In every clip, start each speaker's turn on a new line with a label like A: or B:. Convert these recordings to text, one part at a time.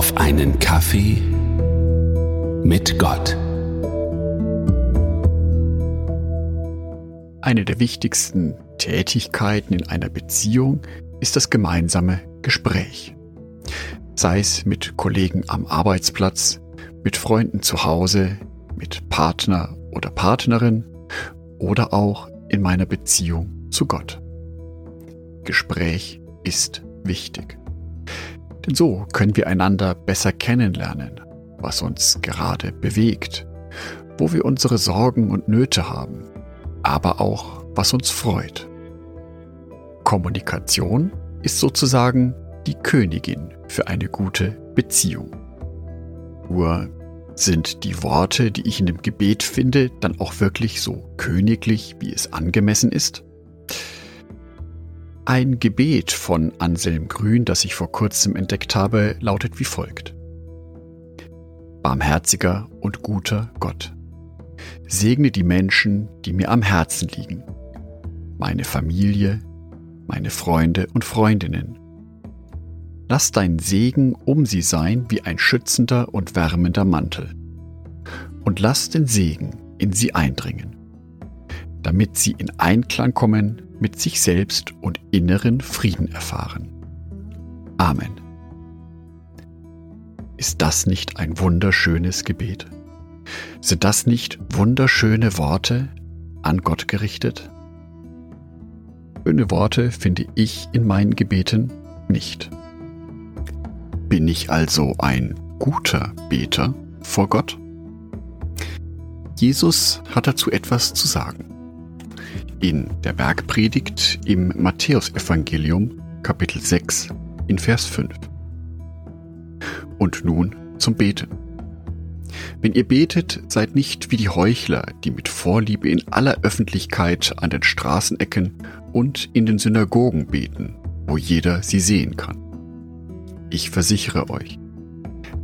A: auf einen Kaffee mit Gott.
B: Eine der wichtigsten Tätigkeiten in einer Beziehung ist das gemeinsame Gespräch. Sei es mit Kollegen am Arbeitsplatz, mit Freunden zu Hause, mit Partner oder Partnerin oder auch in meiner Beziehung zu Gott. Gespräch ist wichtig. Denn so können wir einander besser kennenlernen, was uns gerade bewegt, wo wir unsere Sorgen und Nöte haben, aber auch was uns freut. Kommunikation ist sozusagen die Königin für eine gute Beziehung. Nur sind die Worte, die ich in dem Gebet finde, dann auch wirklich so königlich, wie es angemessen ist? Ein Gebet von Anselm Grün, das ich vor kurzem entdeckt habe, lautet wie folgt. Barmherziger und guter Gott, segne die Menschen, die mir am Herzen liegen, meine Familie, meine Freunde und Freundinnen. Lass dein Segen um sie sein wie ein schützender und wärmender Mantel. Und lass den Segen in sie eindringen, damit sie in Einklang kommen mit sich selbst und inneren Frieden erfahren. Amen. Ist das nicht ein wunderschönes Gebet? Sind das nicht wunderschöne Worte an Gott gerichtet? Schöne Worte finde ich in meinen Gebeten nicht. Bin ich also ein guter Beter vor Gott? Jesus hat dazu etwas zu sagen in der Bergpredigt im Matthäusevangelium Kapitel 6 in Vers 5. Und nun zum Beten. Wenn ihr betet, seid nicht wie die Heuchler, die mit Vorliebe in aller Öffentlichkeit an den Straßenecken und in den Synagogen beten, wo jeder sie sehen kann. Ich versichere euch,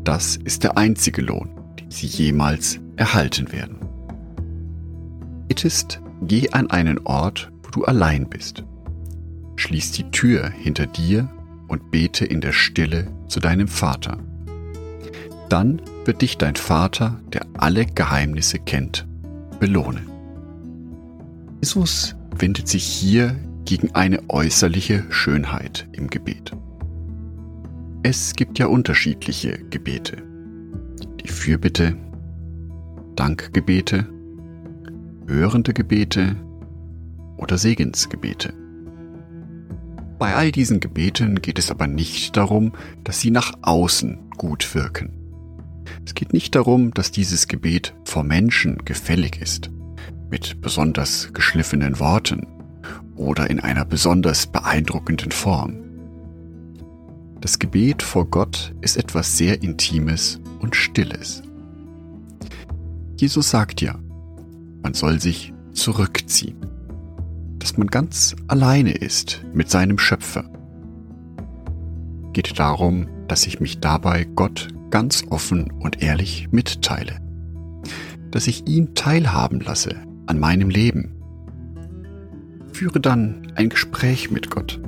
B: das ist der einzige Lohn, den sie jemals erhalten werden. Bittest Geh an einen Ort, wo du allein bist. Schließ die Tür hinter dir und bete in der Stille zu deinem Vater. Dann wird dich dein Vater, der alle Geheimnisse kennt, belohnen. Jesus wendet sich hier gegen eine äußerliche Schönheit im Gebet. Es gibt ja unterschiedliche Gebete. Die Fürbitte, Dankgebete hörende Gebete oder Segensgebete. Bei all diesen Gebeten geht es aber nicht darum, dass sie nach außen gut wirken. Es geht nicht darum, dass dieses Gebet vor Menschen gefällig ist, mit besonders geschliffenen Worten oder in einer besonders beeindruckenden Form. Das Gebet vor Gott ist etwas sehr Intimes und Stilles. Jesus sagt ja, man soll sich zurückziehen, dass man ganz alleine ist mit seinem Schöpfer. Geht darum, dass ich mich dabei Gott ganz offen und ehrlich mitteile, dass ich ihn teilhaben lasse an meinem Leben. Führe dann ein Gespräch mit Gott,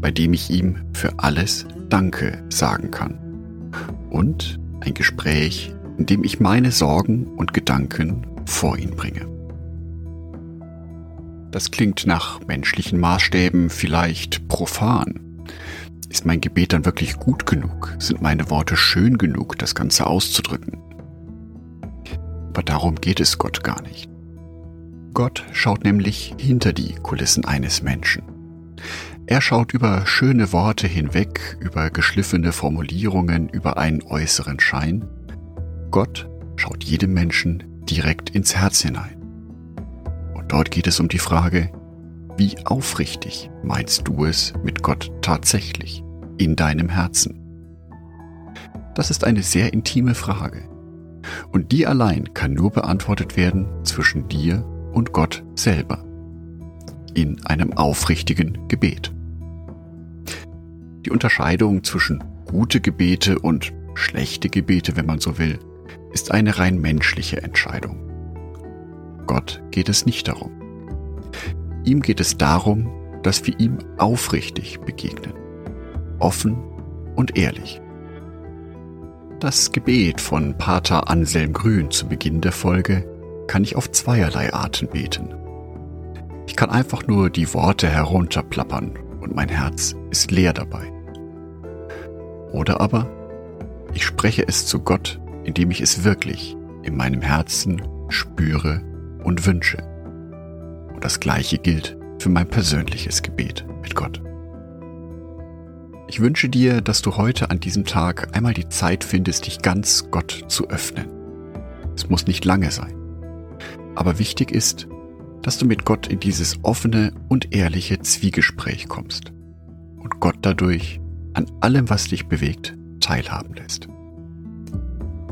B: bei dem ich ihm für alles Danke sagen kann. Und ein Gespräch, in dem ich meine Sorgen und Gedanken vor ihn bringe. Das klingt nach menschlichen Maßstäben vielleicht profan. Ist mein Gebet dann wirklich gut genug? Sind meine Worte schön genug, das Ganze auszudrücken? Aber darum geht es Gott gar nicht. Gott schaut nämlich hinter die Kulissen eines Menschen. Er schaut über schöne Worte hinweg, über geschliffene Formulierungen, über einen äußeren Schein. Gott schaut jedem Menschen direkt ins Herz hinein. Dort geht es um die Frage, wie aufrichtig meinst du es mit Gott tatsächlich in deinem Herzen? Das ist eine sehr intime Frage. Und die allein kann nur beantwortet werden zwischen dir und Gott selber. In einem aufrichtigen Gebet. Die Unterscheidung zwischen gute Gebete und schlechte Gebete, wenn man so will, ist eine rein menschliche Entscheidung. Gott geht es nicht darum. Ihm geht es darum, dass wir ihm aufrichtig begegnen, offen und ehrlich. Das Gebet von Pater Anselm Grün zu Beginn der Folge kann ich auf zweierlei Arten beten. Ich kann einfach nur die Worte herunterplappern und mein Herz ist leer dabei. Oder aber ich spreche es zu Gott, indem ich es wirklich in meinem Herzen spüre und wünsche. Und das gleiche gilt für mein persönliches Gebet mit Gott. Ich wünsche dir, dass du heute an diesem Tag einmal die Zeit findest, dich ganz Gott zu öffnen. Es muss nicht lange sein. Aber wichtig ist, dass du mit Gott in dieses offene und ehrliche Zwiegespräch kommst und Gott dadurch an allem, was dich bewegt, teilhaben lässt.